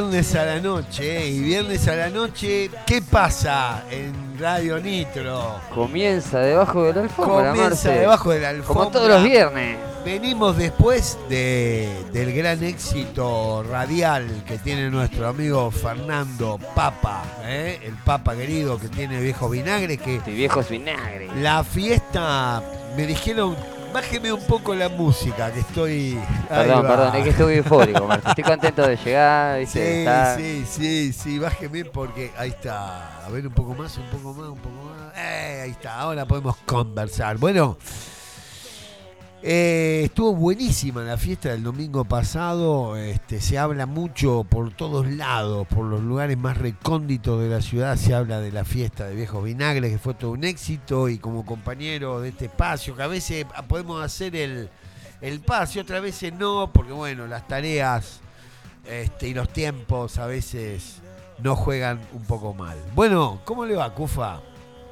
viernes a la noche. Y viernes a la noche, ¿qué pasa en Radio Nitro? Comienza debajo de la alfombra, Comienza Marce. debajo de la alfombra. Como todos los viernes. Venimos después de, del gran éxito radial que tiene nuestro amigo Fernando Papa, ¿eh? el Papa querido que tiene viejo vinagre, que Este viejo es vinagre. la fiesta, me dijeron, bájeme un poco la música, que estoy... Perdón, perdón, es que estoy eufórico, Marce. Estoy contento de llegar, Sí, ¿viste? Está- sí, sí, sí, bájeme porque ahí está. A ver, un poco más, un poco más, un poco más. Eh, ahí está, ahora podemos conversar. Bueno, eh, estuvo buenísima la fiesta del domingo pasado. Este, se habla mucho por todos lados, por los lugares más recónditos de la ciudad. Se habla de la fiesta de Viejos Vinagres, que fue todo un éxito. Y como compañero de este espacio, que a veces podemos hacer el, el pase, otras veces no, porque bueno, las tareas este, y los tiempos a veces no juegan un poco mal. Bueno, ¿cómo le va, Cufa?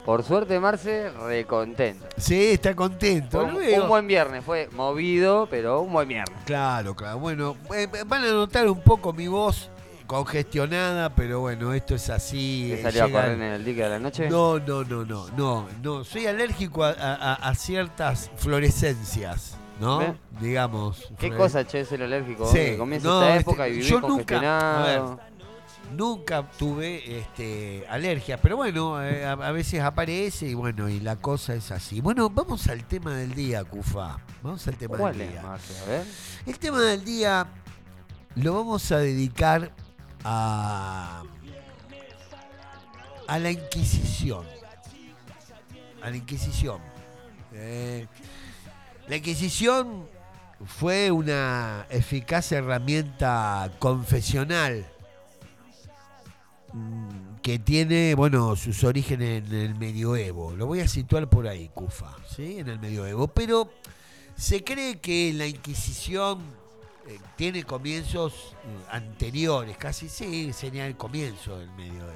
Por suerte, Marce, recontento. Sí, está contento. Un, un buen viernes, fue movido, pero un buen viernes. Claro, claro. Bueno, eh, van a notar un poco mi voz congestionada, pero bueno, esto es así. ¿Te eh, salió a correr en el dique de la noche? No, no, no, no, no, no. Soy alérgico a, a- a ciertas florescencias, ¿no? ¿Ve? Digamos. ¿Qué cosa, che, ser alérgico? Sí, comienza no, esta este, época y vivir yo nunca-. Nunca tuve este, alergia, pero bueno, eh, a, a veces aparece y bueno, y la cosa es así. Bueno, vamos al tema del día, Cufa. Vamos al tema ¿Cuál del es, día. Marce? A ver. El tema del día lo vamos a dedicar a, a la Inquisición. A la Inquisición. Eh, la Inquisición fue una eficaz herramienta confesional que tiene, bueno, sus orígenes en el medioevo. Lo voy a situar por ahí, Cufa, ¿sí? En el medioevo. Pero se cree que la Inquisición eh, tiene comienzos eh, anteriores, casi sí, sería el comienzo del medioevo.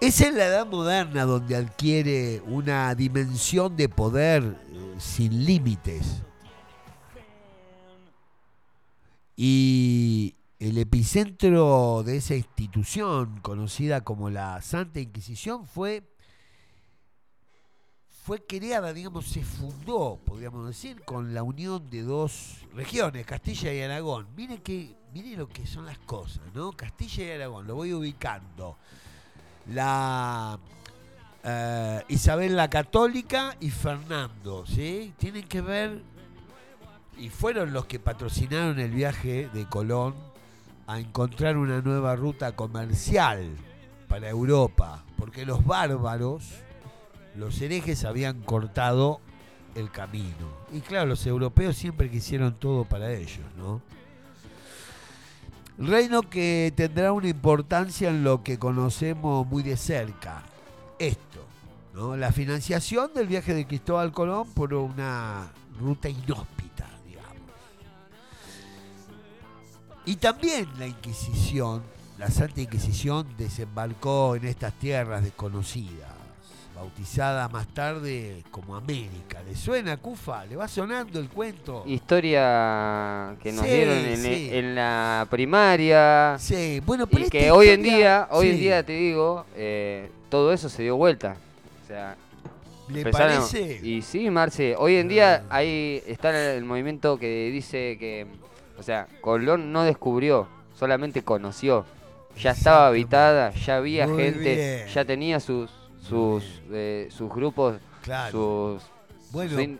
Es en la edad moderna donde adquiere una dimensión de poder eh, sin límites. Y el epicentro de esa institución, conocida como la Santa Inquisición, fue, fue creada, digamos, se fundó, podríamos decir, con la unión de dos regiones, Castilla y Aragón. Mire, que, mire lo que son las cosas, ¿no? Castilla y Aragón, lo voy ubicando. La eh, Isabel la Católica y Fernando, ¿sí? Tienen que ver y fueron los que patrocinaron el viaje de Colón a encontrar una nueva ruta comercial para Europa, porque los bárbaros, los herejes habían cortado el camino. Y claro, los europeos siempre quisieron todo para ellos, ¿no? Reino que tendrá una importancia en lo que conocemos muy de cerca. Esto, ¿no? La financiación del viaje de Cristóbal Colón por una ruta inhóspita, Y también la Inquisición, la Santa Inquisición desembarcó en estas tierras desconocidas, bautizada más tarde como América. ¿Le suena, Cufa? ¿Le va sonando el cuento? Historia que nos Sí, dieron en, sí. en la primaria. Sí, bueno, pero Y que hoy en historia- día, hoy en día te digo, eh, todo eso se dio vuelta. O sea, ¿Le empezaron- parece? Y sí, Marce, hoy en día Ah. ahí está el movimiento que dice que, o sea, Colón no descubrió, solamente conoció. Ya estaba habitada, ya había Muy gente, bien. ya tenía sus sus eh, sus grupos, Claro. sus, Bueno, su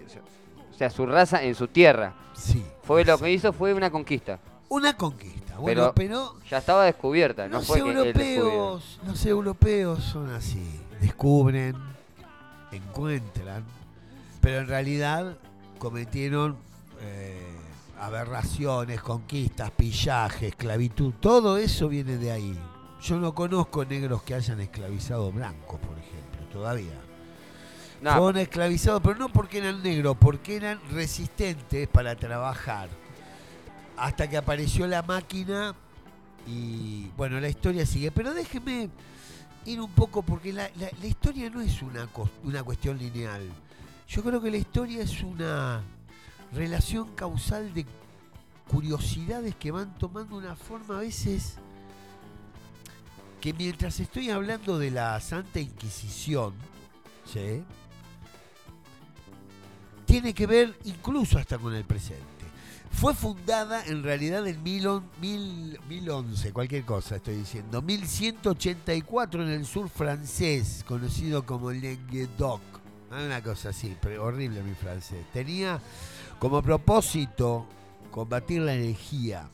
o sea, su raza en su tierra. sí. Fue lo que hizo fue una conquista. Una conquista. Bueno, pero, Ya estaba descubierta, no los fue europeos, los europeos son así. descubren, encuentran, pero en realidad cometieron eh, aberraciones, conquistas, pillaje, esclavitud, todo eso viene de ahí. Yo no conozco negros que hayan esclavizado blancos, por ejemplo, todavía. No, Fueron esclavizados, pero no porque eran negros, porque eran resistentes para trabajar. Hasta que apareció la máquina y bueno, la historia sigue. Pero déjeme ir un poco porque la, la- la historia no es una, una cuestión lineal. Yo creo que la historia es una relación causal de curiosidades que van tomando una forma a veces que mientras estoy hablando de la Santa Inquisición, ¿sí? tiene que ver incluso hasta con el presente. Fue fundada en realidad en mil, on- mil- 1011, cualquier cosa estoy diciendo, 1184 en el sur francés, conocido como Languedoc. Ah, Una cosa así, horrible mi francés. Tenía como propósito combatir la herejía.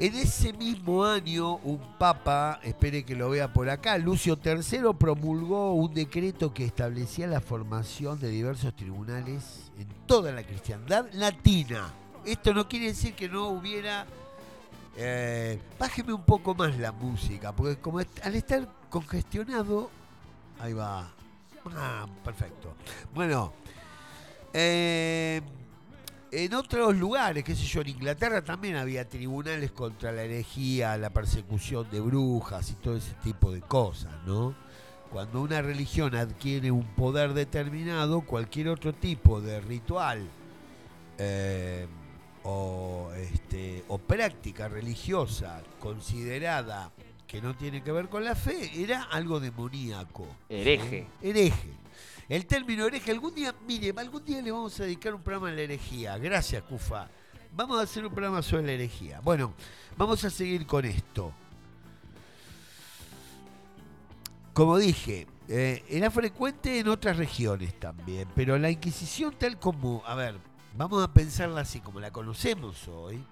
En ese mismo año, un papa, espere que lo vea por acá, Lucio III promulgó un decreto que establecía la formación de diversos tribunales en toda la cristiandad latina. Esto no quiere decir que no hubiera... eh, bájeme un poco más la música, porque como al estar congestionado... Ahí va. Ah, perfecto. Bueno, eh, en otros lugares, qué sé yo, en Inglaterra también había tribunales contra la herejía, la persecución de brujas y todo ese tipo de cosas, ¿no? Cuando una religión adquiere un poder determinado, cualquier otro tipo de ritual eh, o, este, o práctica religiosa considerada que no tiene que ver con la fe era algo demoníaco. Hereje. Hereje. El término hereje, algún día, mire, algún día le vamos a dedicar un programa a la herejía. Gracias, Cufa. Vamos a hacer un programa sobre la herejía. Bueno, vamos a seguir con esto. Como dije, eh, era frecuente en otras regiones también, pero la Inquisición tal como, a ver, vamos a pensarla así, como la conocemos hoy,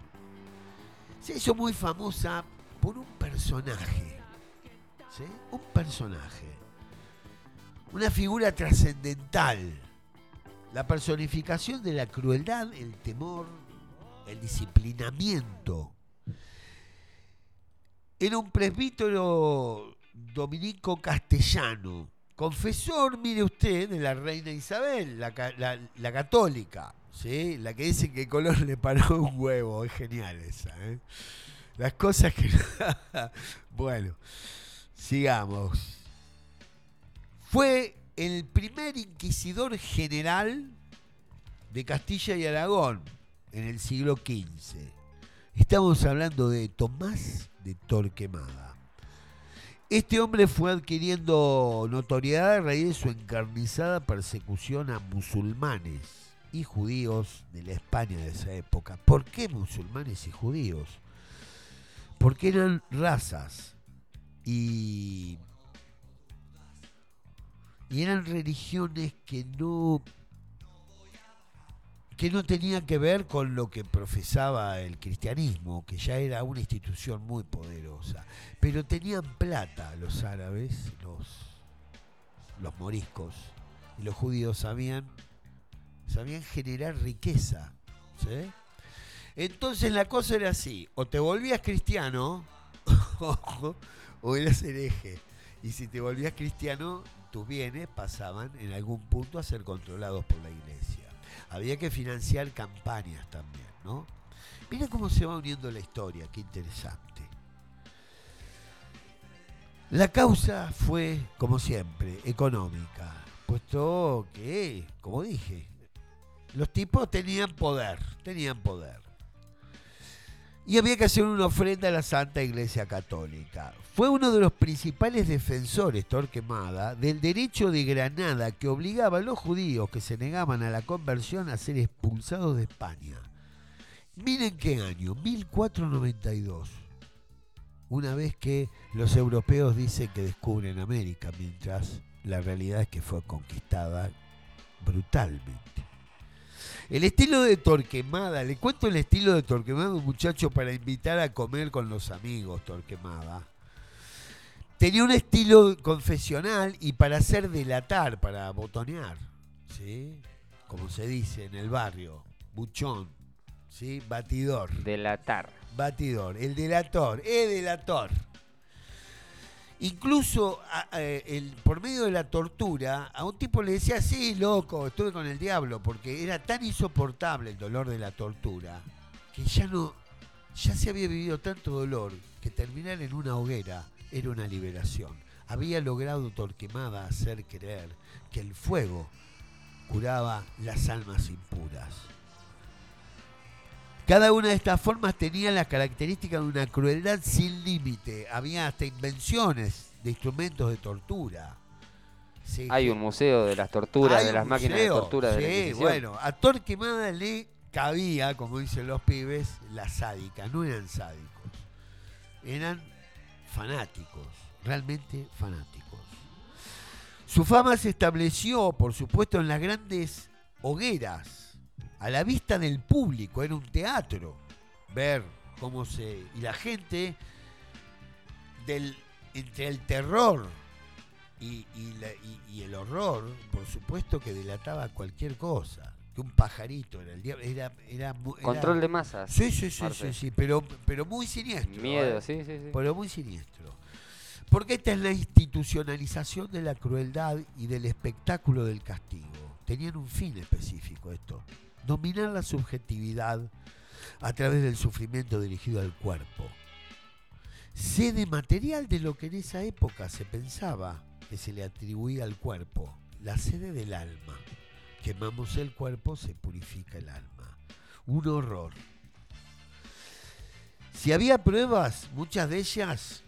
se hizo muy famosa por un personaje. ¿sí? Un personaje una figura trascendental, la personificación de la crueldad, el temor, el disciplinamiento. Era un presbítero dominico castellano, confesor, mire usted, de la reina Isabel, la, ca- la- la católica, ¿sí? la que dice que Colón le paró un huevo, es genial esa. ¿eh? Las cosas que... bueno, sigamos. Fue el primer inquisidor general de Castilla y Aragón en el siglo XV. Estamos hablando de Tomás de Torquemada. Este hombre fue adquiriendo notoriedad a raíz de su encarnizada persecución a musulmanes y judíos de la España de esa época. ¿Por qué musulmanes y judíos? Porque eran razas y y eran religiones que no que no tenían que ver con lo que profesaba el cristianismo, que ya era una institución muy poderosa, pero tenían plata los árabes, los los moriscos y los judíos sabían sabían generar riqueza. Entonces la cosa era así, o te volvías cristiano o eras hereje. Y si te volvías cristiano, tus bienes pasaban en algún punto a ser controlados por la iglesia. Había que financiar campañas también, ¿no? Mira cómo se va uniendo la historia, qué interesante. La causa fue, como siempre, económica, puesto que, como dije, los tipos tenían poder, tenían poder. Y había que hacer una ofrenda a la Santa Iglesia Católica. Fue uno de los principales defensores, Torquemada, del derecho de Granada que obligaba a los judíos que se negaban a la conversión a ser expulsados de España. Miren qué año, 1492. Una vez que los europeos dicen que descubren América, mientras la realidad es que fue conquistada brutalmente. El estilo de Torquemada, le cuento el estilo de Torquemada, un muchacho para invitar a comer con los amigos, Torquemada. tenía un estilo confesional y para hacer delatar, para botonear, ¿sí? Como se dice en el barrio, buchón, ¿sí? Batidor. Delatar. Batidor, el delator, el delator. Incluso por medio de la tortura, a un tipo le decía, sí, loco, estuve con el diablo, porque era tan insoportable el dolor de la tortura, que ya no, ya se había vivido tanto dolor que terminar en una hoguera era una liberación. Había logrado Torquemada hacer creer que el fuego curaba las almas impuras. Cada una de estas formas tenía las características de una crueldad sin límite. Había hasta invenciones de instrumentos de tortura. Sí, Hay un museo de las torturas, de las máquinas de tortura de la Sí, bueno, a Torquemada le cabía, como dicen los pibes, la sádica. No eran sádicos. Eran fanáticos, realmente fanáticos. Su fama se estableció, por supuesto, en las grandes hogueras, a la vista del público, era un teatro. Ver cómo se. Y la gente, del, entre el terror y, y la- y- y el horror, por supuesto que delataba cualquier cosa. Que un pajarito era el diablo. Era, era, mu- era- Control de masas. Sí, sí, sí, sí, sí, pero, pero muy siniestro. Miedo, ¿eh? sí, sí, sí. pero muy siniestro. Porque esta es la institucionalización de la crueldad y del espectáculo del castigo. Tenían un fin específico esto. Dominar la subjetividad a través del sufrimiento dirigido al cuerpo. Sede material de lo que en esa época se pensaba que se le atribuía al cuerpo. La sede del alma. Quemamos el cuerpo, se purifica el alma. Un horror. Si había pruebas, muchas de ellas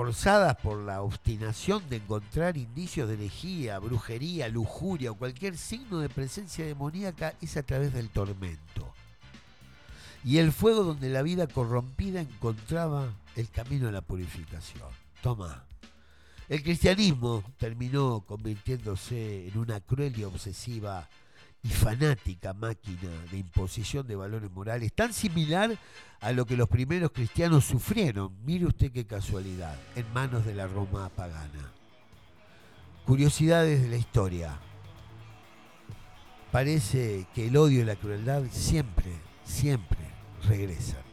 forzadas por la obstinación de encontrar indicios de herejía, brujería, lujuria o cualquier signo de presencia demoníaca, es a través del tormento. Y el fuego donde la vida corrompida encontraba el camino a la purificación. Toma. El cristianismo terminó convirtiéndose en una cruel y obsesiva y fanática máquina de imposición de valores morales, tan similar a lo que los primeros cristianos sufrieron, mire usted qué casualidad, en manos de la Roma pagana. Curiosidades de la historia. Parece que el odio y la crueldad siempre, siempre regresan.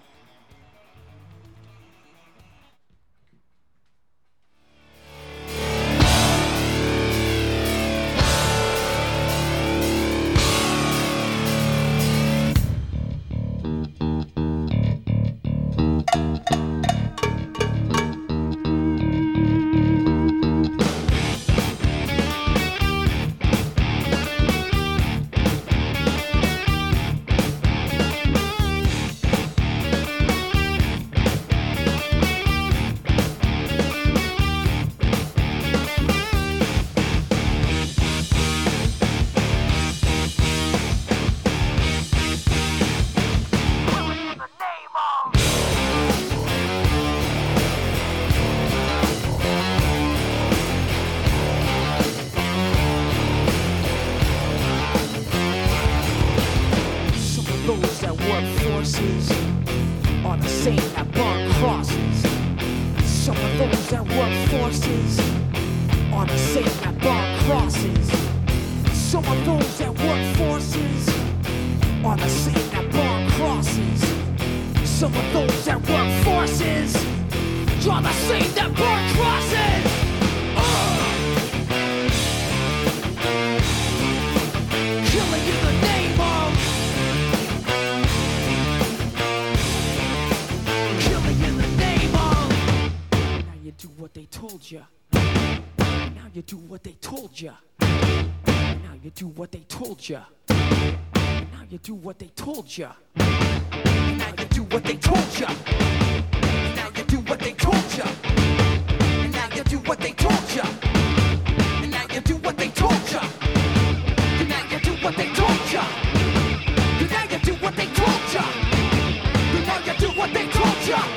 Of those that work forces are the same that burn crosses. Some of those that work forces are the same that burn crosses. Some of those that work forces draw the same that burn crosses. What they told you. Now you do what they told you. Now you do what they told you. Now you do what they told you. Now you do what they told you. Now you do what they told you. Now you do what they told you. Now you do what they told you. Now you do what they told ya. Now you do what they told ya. Now you do what they told ya.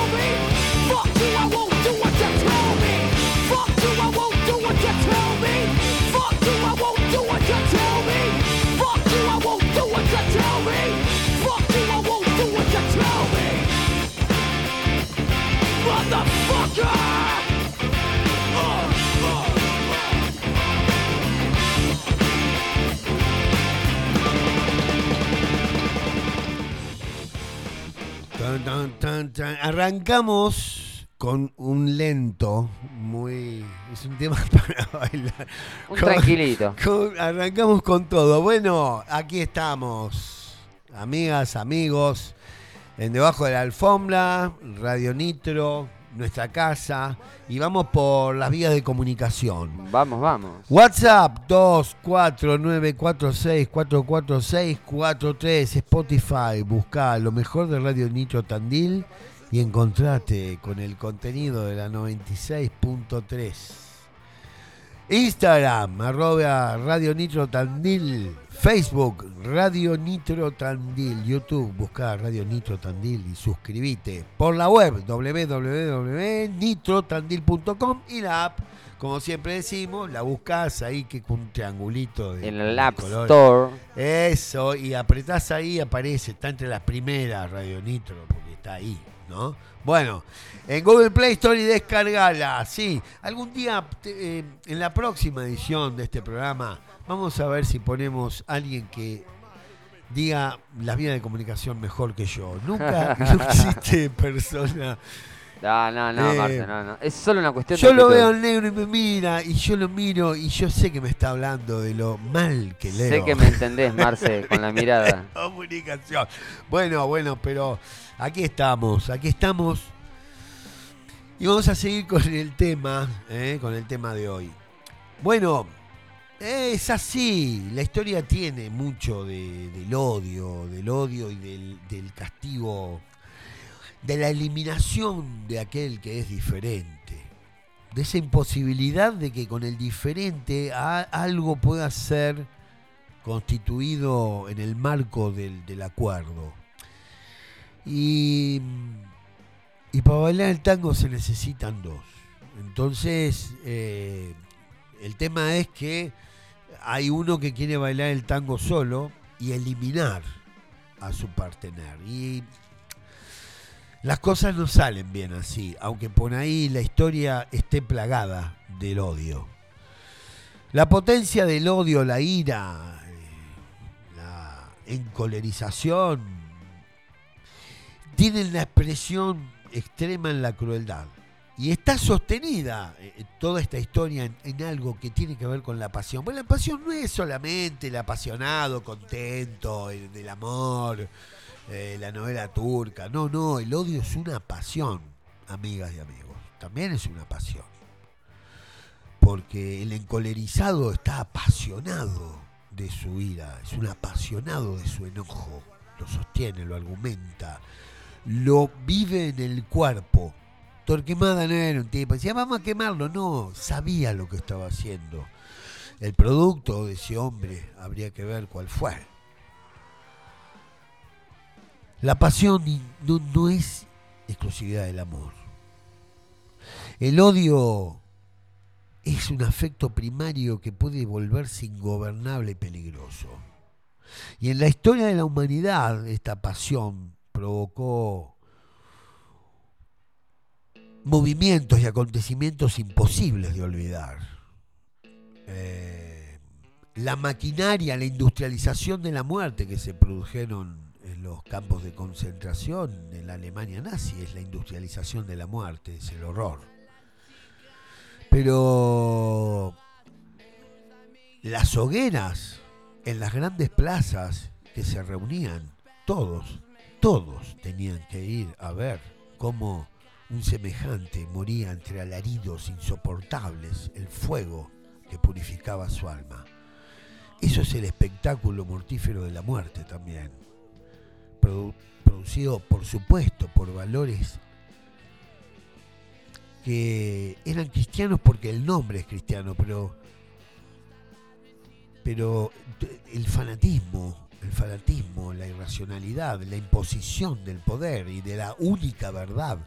Tan, tan, tan, tan. Arrancamos con un lento, muy. Es un tema para bailar. Un Con- tranquilito. con- arrancamos con todo. Bueno, aquí estamos, amigas, amigos, en debajo de la alfombra, Radio Nitro, nuestra casa, y vamos por las vías de comunicación. Vamos, vamos. WhatsApp 24946444643 Spotify, busca lo mejor de Radio Nitro Tandil y encontrate con el contenido de la 96.3. Instagram, arroba Radio Nitro Tandil. Facebook, Radio Nitro Tandil. YouTube, busca Radio Nitro Tandil y suscríbete. Por la web, www.nitrotandil.com y la app, como siempre decimos, la buscas ahí que con un triangulito de, En el App color. Store. Eso, y apretás ahí, aparece, está entre las primeras Radio Nitro, porque está ahí, ¿no? Bueno, en Google Play Store y descargala, sí. Algún día, eh, en la próxima edición de este programa, vamos a ver si ponemos a alguien que diga las vías de comunicación mejor que yo. Nunca no existe persona. No, no, no, Eh, Marce, no, no. Es solo una cuestión Yo de lo actitud. veo en negro y me mira, y yo lo miro, y yo sé que me está hablando de lo mal que leo. Sé que me entendés, Marce, con la mirada. comunicación. Bueno, bueno, pero aquí estamos, aquí estamos. Y vamos a seguir con el tema, ¿eh? con el tema de hoy. Bueno, es así, la historia tiene mucho de- del odio, del odio y del, castigo, de la eliminación de aquel que es diferente, de esa imposibilidad de que con el diferente algo pueda ser constituido en el marco del acuerdo. Y, y para bailar el tango se necesitan dos. Entonces, eh, el tema es que hay uno que quiere bailar el tango solo y eliminar a su partener. Y Las cosas no salen bien así, aunque por ahí la historia esté plagada del odio. La potencia del odio, la ira, eh, la encolerización, tienen la expresión extrema en la crueldad. Y está sostenida eh, toda esta historia en, algo que tiene que ver con la pasión. Pues la pasión no es solamente el apasionado, contento, el del amor, eh, la novela turca. No, no, el odio es una pasión, amigas y amigos. También es una pasión. Porque el encolerizado está apasionado de su ira, es un apasionado de su enojo. Lo sostiene, lo argumenta, lo vive en el cuerpo. Torquemada no era un tipo, decía, vamos a quemarlo. No, sabía lo que estaba haciendo. El producto de ese hombre habría que ver cuál fue. La pasión no, no es exclusividad del amor. El odio es un afecto primario que puede volverse ingobernable y peligroso. Y en la historia de la humanidad esta pasión provocó movimientos y acontecimientos imposibles de olvidar. Eh, la maquinaria, la industrialización de la muerte que se produjeron en los campos de concentración en la Alemania nazi es la industrialización de la muerte, es el horror. Pero las hogueras en las grandes plazas que se reunían, todos, todos tenían que ir a ver cómo un semejante moría entre alaridos insoportables, el fuego que purificaba su alma. Eso es el espectáculo mortífero de la muerte también, produ- producido por supuesto por valores que eran cristianos porque el nombre es cristiano, pero pero el fanatismo, el fanatismo, la irracionalidad, la imposición del poder y de la única verdad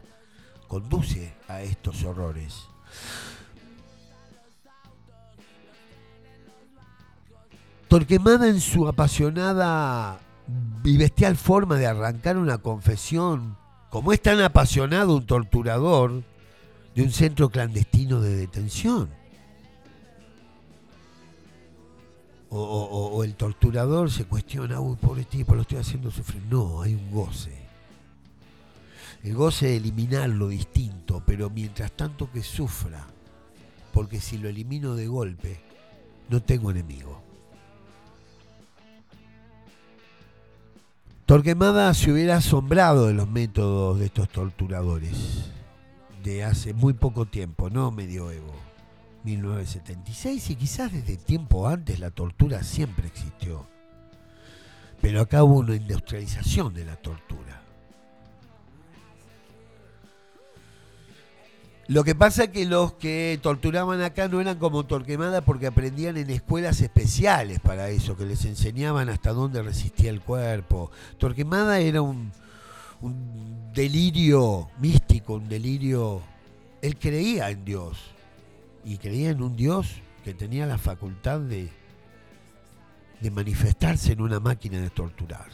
conduce a estos horrores. Torquemada en su apasionada y bestial forma de arrancar una confesión, como es tan apasionado un torturador de un centro clandestino de detención. O, el torturador se cuestiona, uy, pobre tipo, lo estoy haciendo sufrir. No, hay un goce. El goce de eliminar lo distinto, pero mientras tanto que sufra, porque si lo elimino de golpe, no tengo enemigo. Torquemada se hubiera asombrado de los métodos de estos torturadores de hace muy poco tiempo, no medioevo, 1976, y quizás desde tiempo antes la tortura siempre existió. Pero acá hubo una industrialización de la tortura. Lo que pasa es que los que torturaban acá no eran como Torquemada porque aprendían en escuelas especiales para eso, que les enseñaban hasta dónde resistía el cuerpo. Torquemada era un, un delirio místico, un delirio... Él creía en Dios y creía en un Dios que tenía la facultad de, de manifestarse en una máquina de torturar.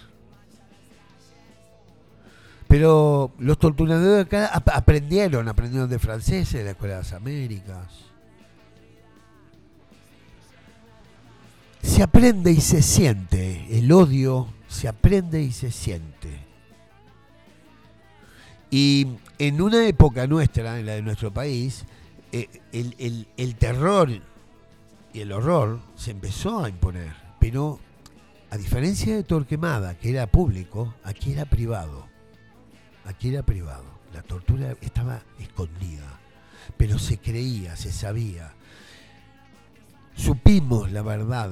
Pero los torturadores acá ap- aprendieron, aprendieron de franceses, de la Escuela de las Américas. Se aprende y se siente, el odio se aprende y se siente. Y en una época nuestra, en la de nuestro país, eh, el, el- el terror y el horror se empezó a imponer. Pero a diferencia de Torquemada, que era público, aquí era privado. Aquí era privado. La tortura estaba escondida. Pero se creía, se sabía. Supimos la verdad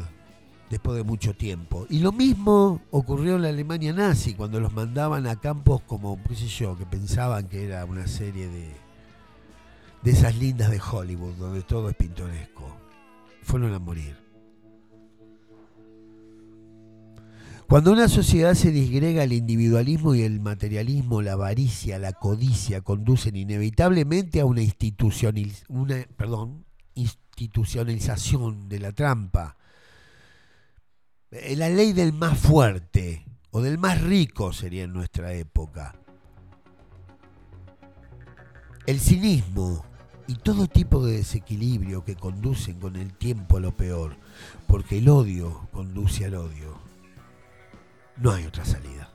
después de mucho tiempo. Y lo mismo ocurrió en la Alemania nazi, cuando los mandaban a campos como, qué sé yo, que pensaban que era una serie de, de esas lindas de Hollywood, donde todo es pintoresco. Fueron a morir. Cuando una sociedad se disgrega el individualismo y el materialismo, la avaricia, la codicia conducen inevitablemente a una, una perdón, institucionalización de la trampa. Eh, La ley del más fuerte o del más rico sería en nuestra época. El cinismo y todo tipo de desequilibrio que conducen con el tiempo a lo peor, porque el odio conduce al odio. No hay otra salida.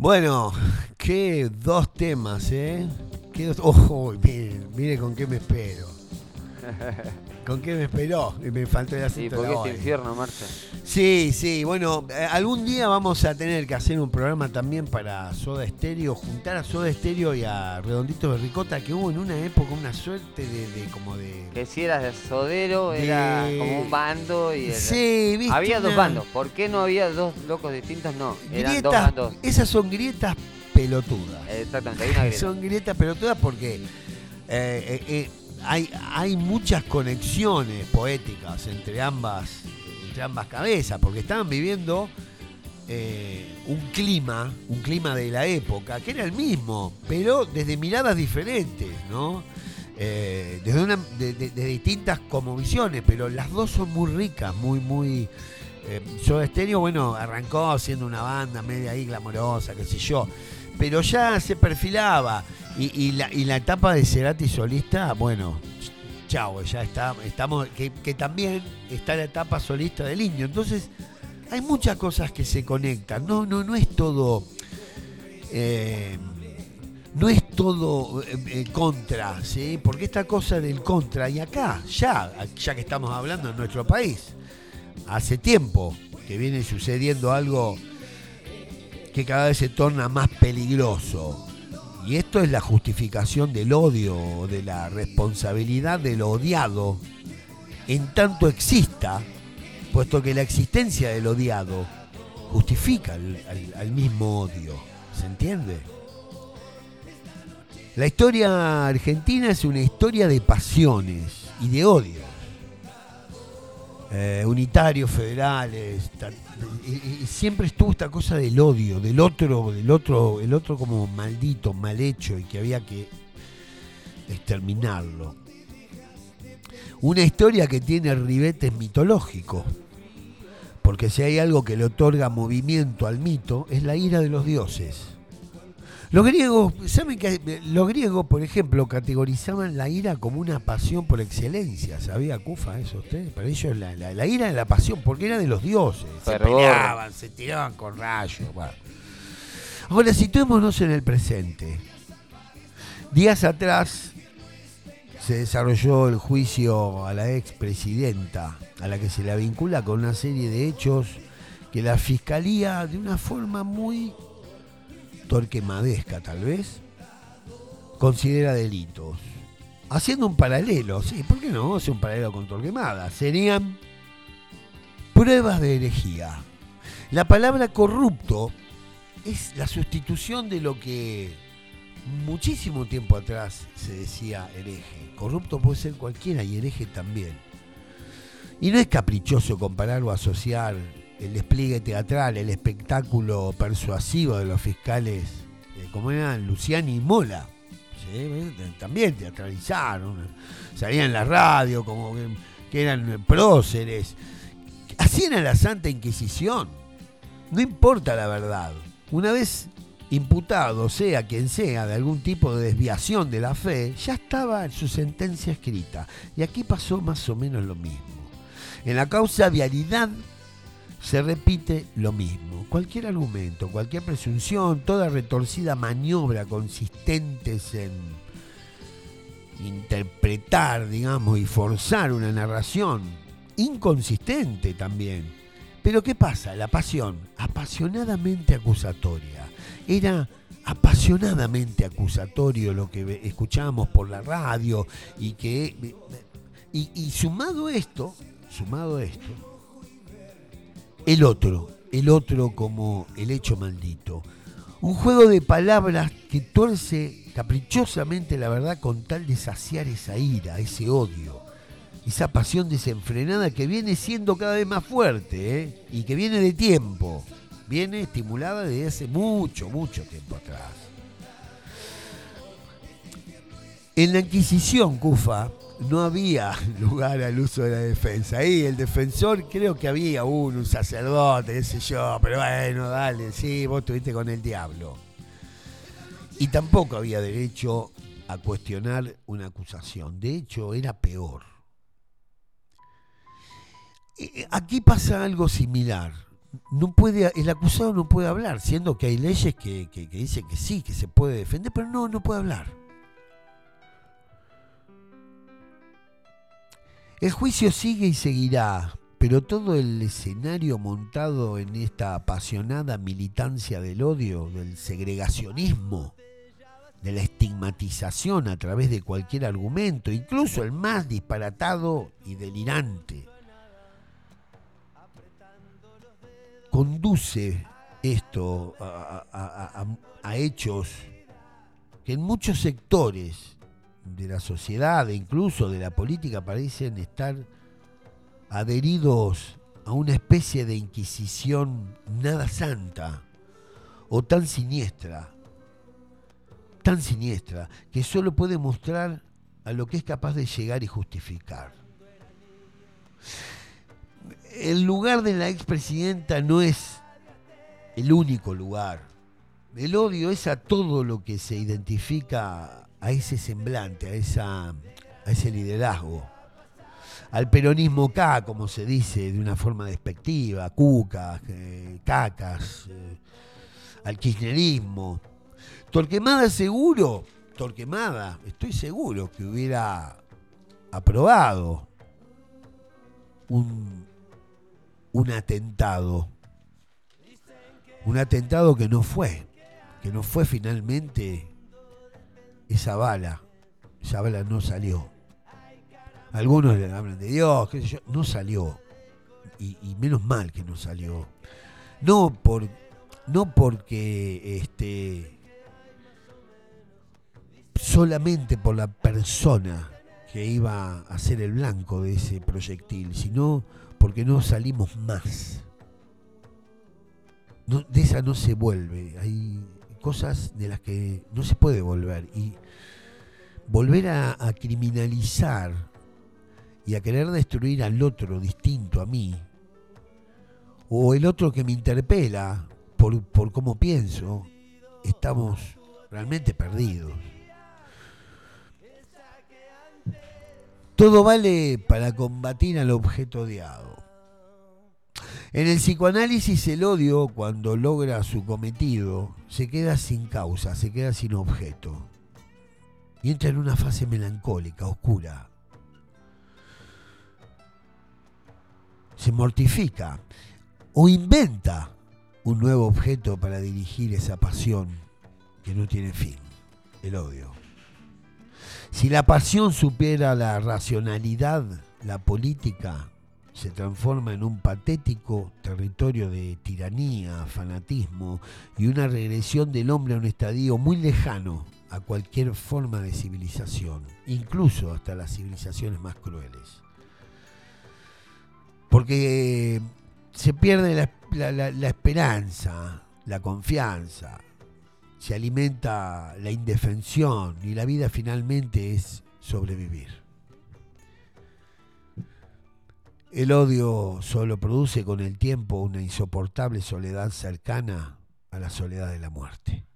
Bueno, qué dos temas, ¿eh? Dos- Ojo, mire, mire con qué me espero. ¿Con qué me esperó? Me faltó el Sí, acento porque de la este infierno, Marce. Sí, sí, bueno, eh, algún día vamos a tener que hacer un programa también para Soda Stereo, juntar a Soda Stereo y a Redondito de Ricota, que hubo en una época una suerte de, de como de... Que si eras de sodero, era como un bando y era- Sí, viste. Había dos bandos. ¿Por qué no había dos locos distintos? No, eran dos bandos. esas son grietas pelotudas. Exactamente, hay una grieta. Son grietas pelotudas porque eh, eh, hay, muchas conexiones poéticas entre ambas, entre ambas cabezas, porque estaban viviendo eh, un clima, un clima de la época, que era el mismo, pero desde miradas diferentes, ¿no? Eh, desde, de distintas como visiones, pero las dos son muy ricas, muy, muy... Eh, Soda Stereo, bueno, arrancó siendo una banda media ahí glamorosa, qué sé yo, pero ya se perfilaba. Y, y la, etapa de Cerati solista, bueno, chao, ya está, estamos, que, también está la etapa solista del Indio. Entonces, hay muchas cosas que se conectan. No, no, no es todo. eh, no es todo eh, eh, contra, ¿sí? Porque esta cosa del contra, y acá, ya, ya que estamos hablando en nuestro país, hace tiempo que viene sucediendo algo que cada vez se torna más peligroso. Y esto es la justificación del odio, de la responsabilidad del odiado, en tanto exista, puesto que la existencia del odiado justifica al, al- mismo odio. ¿Se entiende? La historia argentina es una historia de pasiones y de odio. Eh, unitarios, federales, y, y siempre estuvo esta cosa del odio, del otro, del otro, el otro como maldito, mal hecho y que había que exterminarlo. Una historia que tiene ribetes mitológicos, porque si hay algo que le otorga movimiento al mito es la ira de los dioses. Los griegos, ¿saben que los griegos, por ejemplo, categorizaban la ira como una pasión por excelencia? ¿Sabía Cufa eso usted? Para ellos la, la- la ira era la pasión, porque era de los dioses. Se peleaban, se tiraban con rayos. bueno. Ahora, situémonos en el presente. Días atrás se desarrolló el juicio a la expresidenta, a la que se la vincula con una serie de hechos que la fiscalía, de una forma muy torquemadesca tal vez, considera delitos. Haciendo un paralelo, sí, ¿por qué no? Hace un paralelo con Torquemada. Serían pruebas de herejía. La palabra corrupto es la sustitución de lo que muchísimo tiempo atrás se decía hereje. Corrupto puede ser cualquiera y hereje también. Y no es caprichoso comparar o asociar el despliegue teatral, el espectáculo persuasivo de los fiscales, eh, como eran Luciani y Mola. También teatralizaron, salían en la radio como que, eran próceres. Así era la Santa Inquisición. No importa la verdad. Una vez imputado, sea quien sea, de algún tipo de desviación de la fe, ya estaba su sentencia escrita. Y aquí pasó más o menos lo mismo. En la causa vialidad se repite lo mismo. Cualquier argumento, cualquier presunción, toda retorcida maniobra consistentes en interpretar, digamos, y forzar una narración inconsistente también. Pero ¿qué pasa? La pasión, apasionadamente acusatoria. Era apasionadamente acusatorio lo que escuchábamos por la radio y que y, y sumado esto, sumado esto, el otro, el otro como el hecho maldito. Un juego de palabras que tuerce caprichosamente la verdad con tal de saciar esa ira, ese odio, esa pasión desenfrenada que viene siendo cada vez más fuerte ¿eh? y que viene de tiempo, viene estimulada desde hace mucho, mucho tiempo atrás. En la Inquisición, Cufa, no había lugar al uso de la defensa. Ahí el defensor, creo que había uno, un sacerdote, qué sé yo, pero bueno, dale, sí, vos estuviste con el diablo. Y tampoco había derecho a cuestionar una acusación. De hecho, era peor. Eh, Aquí pasa algo similar. No puede, el acusado no puede hablar, siendo que hay leyes que, que- que dicen que sí, que se puede defender, pero no, no puede hablar. El juicio sigue y seguirá, pero todo el escenario montado en esta apasionada militancia del odio, del segregacionismo, de la estigmatización a través de cualquier argumento, incluso el más disparatado y delirante, conduce esto a, a- hechos que en muchos sectores de la sociedad incluso de la política parecen estar adheridos a una especie de inquisición nada santa o tan siniestra, tan siniestra, que solo puede mostrar a lo que es capaz de llegar y justificar. El lugar de la expresidenta no es el único lugar. El odio es a todo lo que se identifica a ese semblante, a, ese liderazgo. Al peronismo K, como se dice de una forma despectiva, cucas, eh, cacas, eh, al kirchnerismo. Torquemada seguro, Torquemada, estoy seguro que hubiera aprobado un, un atentado. Un atentado que no fue, que no fue finalmente esa bala. Esa bala no salió. Algunos le hablan de Dios, qué sé yo, no salió. Y, menos mal que no salió. No por no porque este solamente por la persona que iba a ser el blanco de ese proyectil, sino porque no salimos más. De esa no se vuelve. Cosas de las que no se puede volver. Y volver a, a criminalizar y a querer destruir al otro distinto a mí, o el otro que me interpela por, por cómo pienso, estamos realmente perdidos. Todo vale para combatir al objeto odiado. En el psicoanálisis el odio, cuando logra su cometido, se queda sin causa, se queda sin objeto. Y entra en una fase melancólica, oscura. Se mortifica o inventa un nuevo objeto para dirigir esa pasión que no tiene fin, el odio. Si la pasión supera la racionalidad, la política se transforma en un patético territorio de tiranía, fanatismo y una regresión del hombre a un estadio muy lejano a cualquier forma de civilización, incluso hasta las civilizaciones más crueles. Porque se pierde la- la esperanza, la confianza, se alimenta la indefensión y la vida finalmente es sobrevivir. El odio solo produce con el tiempo una insoportable soledad cercana a la soledad de la muerte.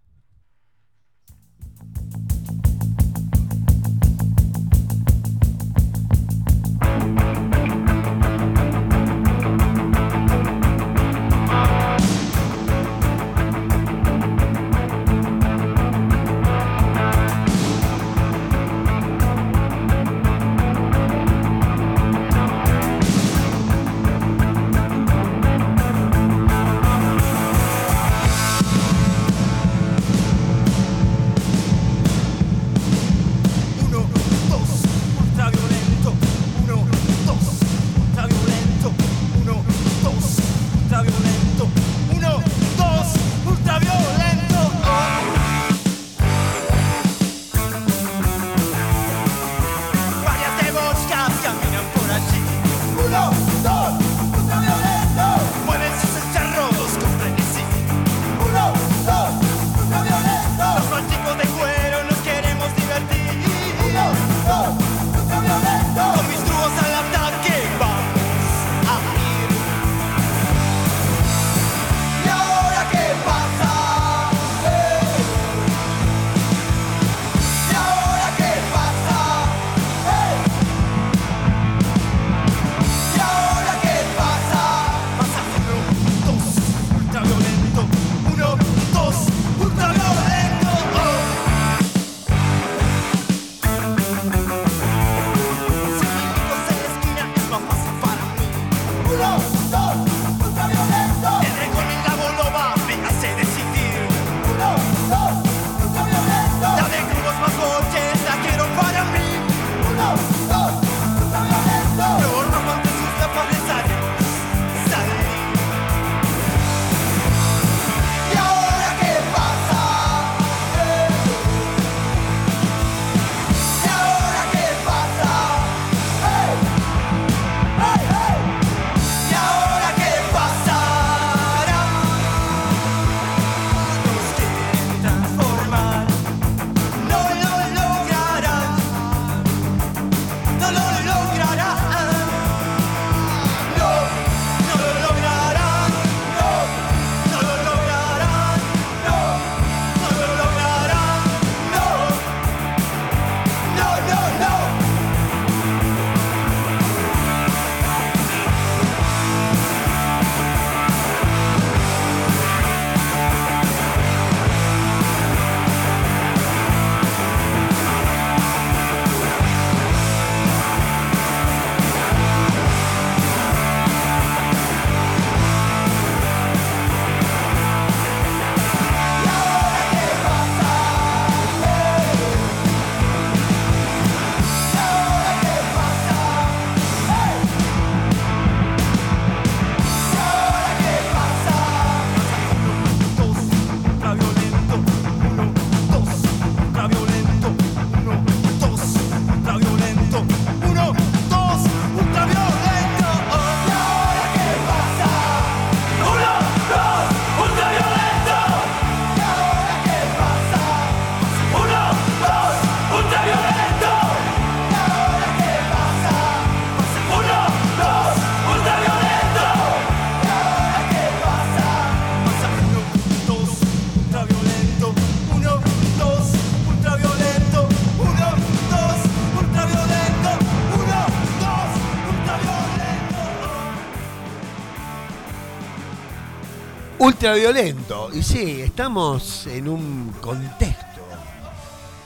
Ultraviolento. Y sí, estamos en un contexto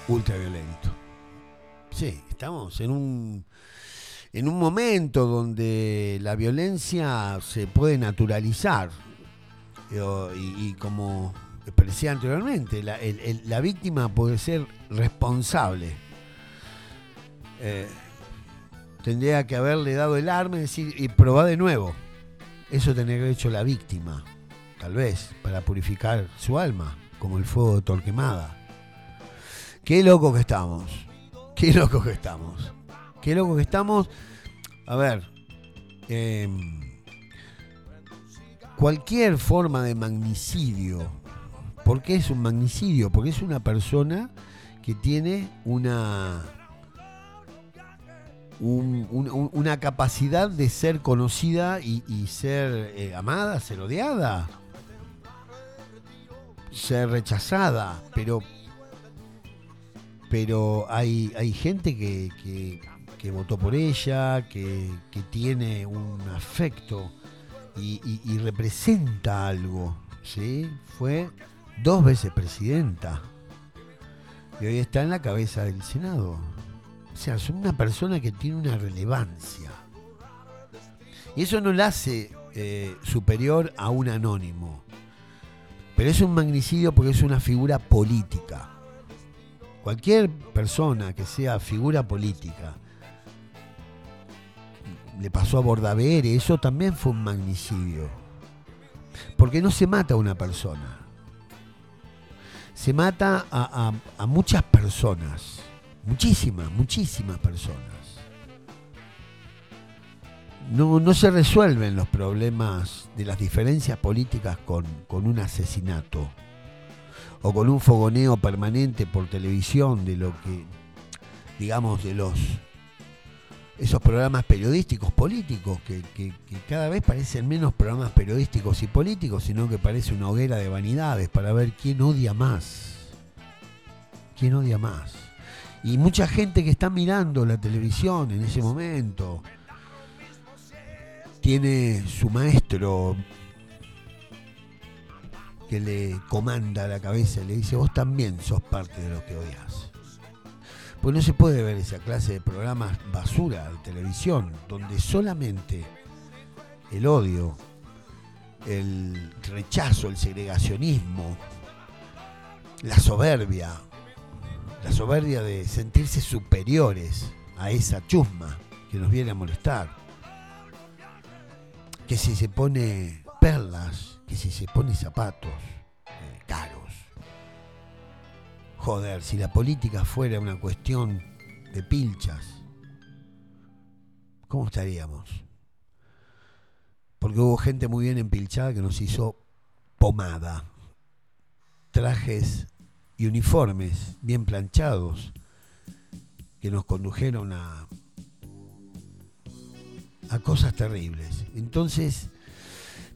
ultraviolento. Sí, estamos en un en un momento donde la violencia se puede naturalizar. Eh, Y, y como expresé anteriormente, la, el- el- la víctima puede ser responsable. Eh, tendría que haberle dado el arma y decir, y probá de nuevo. Eso tendría que haber hecho la víctima, tal vez, para purificar su alma, como el fuego de Torquemada. Qué loco que estamos. Qué loco que estamos. Qué loco que estamos. A ver. em, cualquier forma de magnicidio. ¿Por qué es un magnicidio? Porque es una persona que tiene una. un- un- un- una capacidad de ser conocida y, y ser eh, amada, ser odiada, ser rechazada, pero pero hay, hay gente que, que- que votó por ella, que, que tiene un afecto y, y- representa algo. ¿sí? Fue dos veces presidenta y hoy está en la cabeza del Senado. O sea, es una persona que tiene una relevancia. Y eso no la hace eh, superior a un anónimo. Pero es un magnicidio porque es una figura política. Cualquier persona que sea figura política, le pasó a Bordavere, eso también fue un magnicidio. Porque no se mata a una persona, se mata a- a muchas personas, muchísimas, muchísimas personas. No, no se resuelven los problemas de las diferencias políticas con, con un asesinato o con un fogoneo permanente por televisión de lo que, digamos, de los esos programas periodísticos políticos que, que- que cada vez parecen menos programas periodísticos y políticos, sino que parece una hoguera de vanidades para ver quién odia más. ¿Quién odia más? Y mucha gente que está mirando la televisión en ese momento tiene su maestro que le comanda la cabeza y le dice, vos también sos parte de lo que odias. Pues no se puede ver esa clase de programas basura de televisión, donde solamente el odio, el rechazo, el segregacionismo, la soberbia, la soberbia de sentirse superiores a esa chusma que nos viene a molestar. Que si se pone perlas, que si se pone zapatos eh, caros. Joder, si la política fuera una cuestión de pilchas, ¿cómo estaríamos? Porque hubo gente muy bien empilchada que nos hizo pomada, trajes y uniformes bien planchados que nos condujeron a a cosas terribles. Entonces,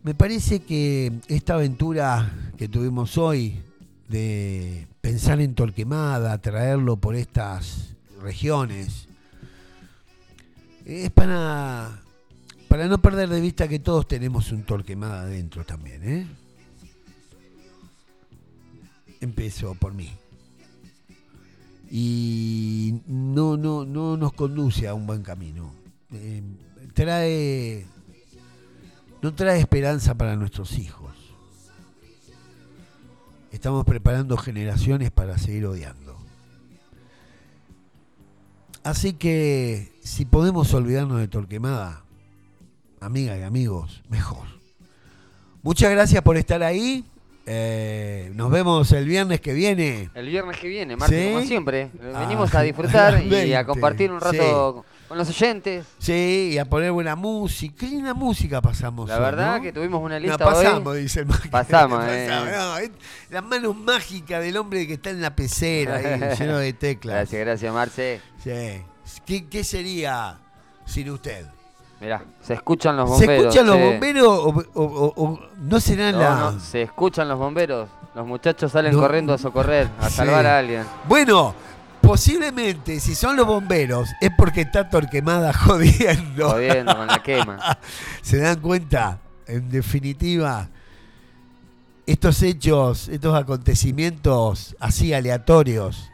me parece que esta aventura que tuvimos hoy de pensar en Torquemada, traerlo por estas regiones, es para, para no perder de vista que todos tenemos un Torquemada adentro también. ¿eh? Empezó por mí. Y no, no, no nos conduce a un buen camino. Eh, trae no trae esperanza para nuestros hijos. Estamos preparando generaciones para seguir odiando. Así que si podemos olvidarnos de Torquemada, amigas y amigos, mejor. Muchas gracias por estar ahí. Eh, nos vemos el viernes que viene. El viernes que viene, Martín, ¿Sí? como siempre. Ah, Venimos a disfrutar y 20, a compartir un rato con los oyentes. Sí, a poner buena música. Qué linda música pasamos. La hoy, verdad ¿no? que tuvimos una No, lista pasamos, hoy. dice el máquina. Pasamos, eh. No, es las manos mágicas del hombre que está en la pecera, ahí, lleno de teclas. Gracias, gracias, Marce. Sí. ¿Qué, qué sería sin usted? Mirá, se escuchan los ¿Se bomberos. escuchan los bomberos o, o- o- o no serán No, la... no, se escuchan los bomberos. Los muchachos salen No. corriendo a socorrer, a Sí. salvar a alguien. Bueno, posiblemente si son los bomberos es porque está Torquemada jodiendo. Jodiendo con la quema. ¿Se dan cuenta? En definitiva, estos hechos, estos acontecimientos así aleatorios,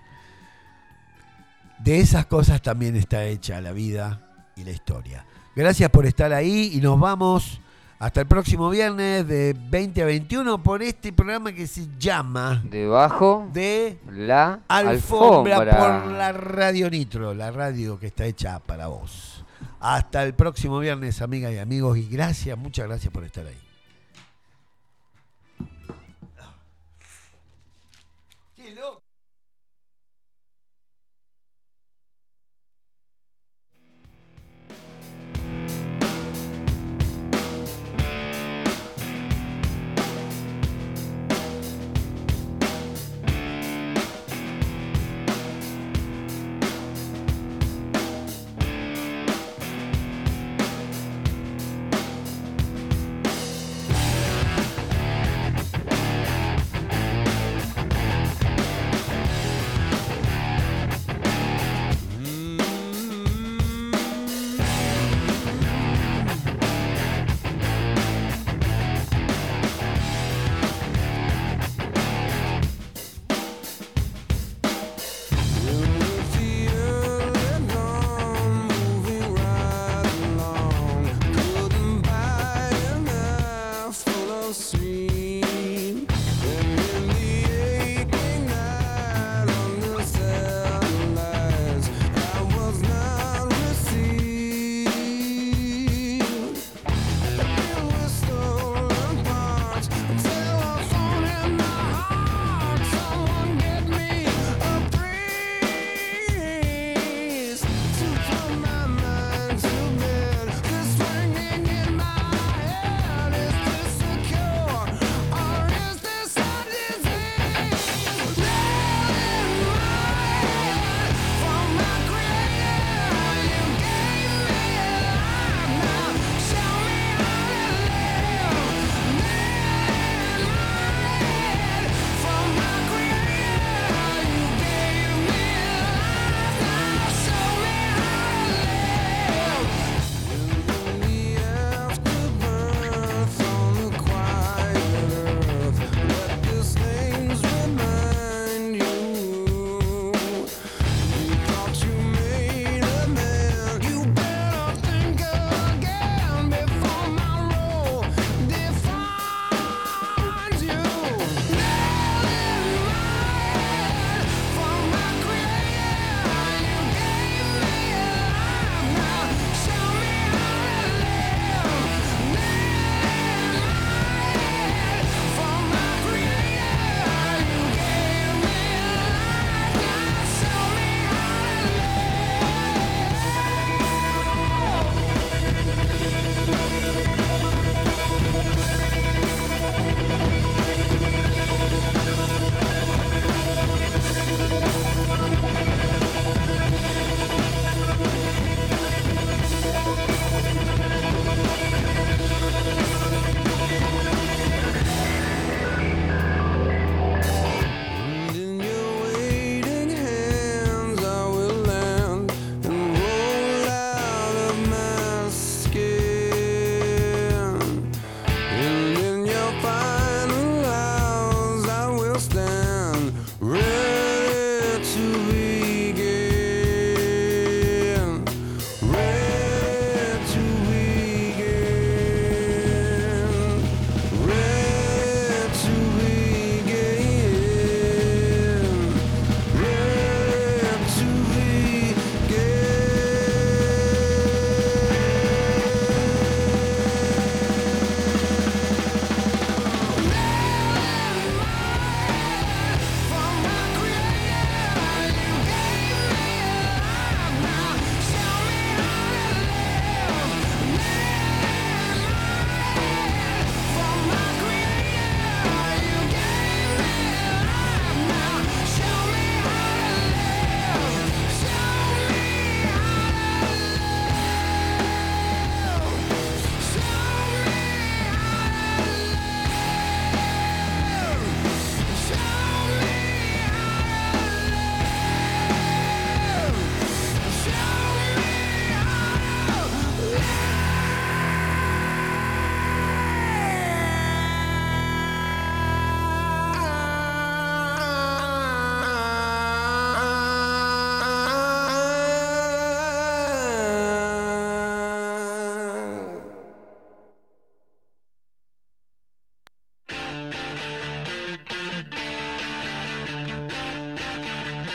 de esas cosas también está hecha la vida y la historia. Gracias por estar ahí y nos vamos hasta el próximo viernes de 20 a 21 por este programa que se llama Debajo de la Alfombra, alfombra. por la Radio Nitro, la radio que está hecha para vos. Hasta el próximo viernes, amigas y amigos, y gracias, muchas gracias por estar ahí.